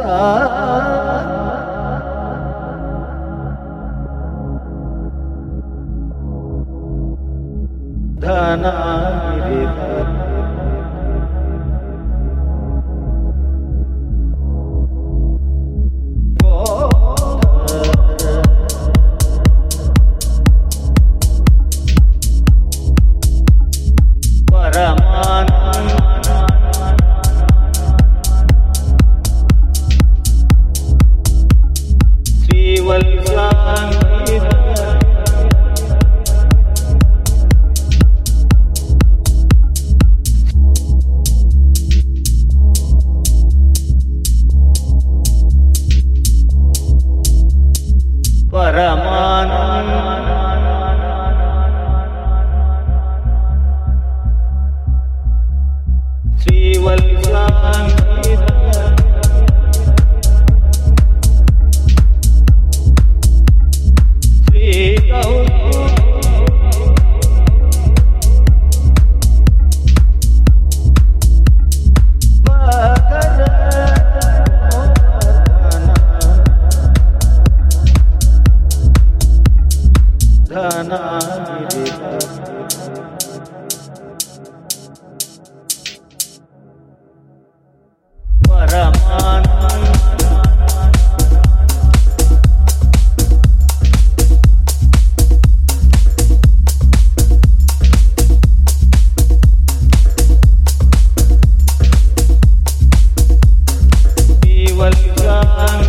Ah والكافرات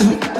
en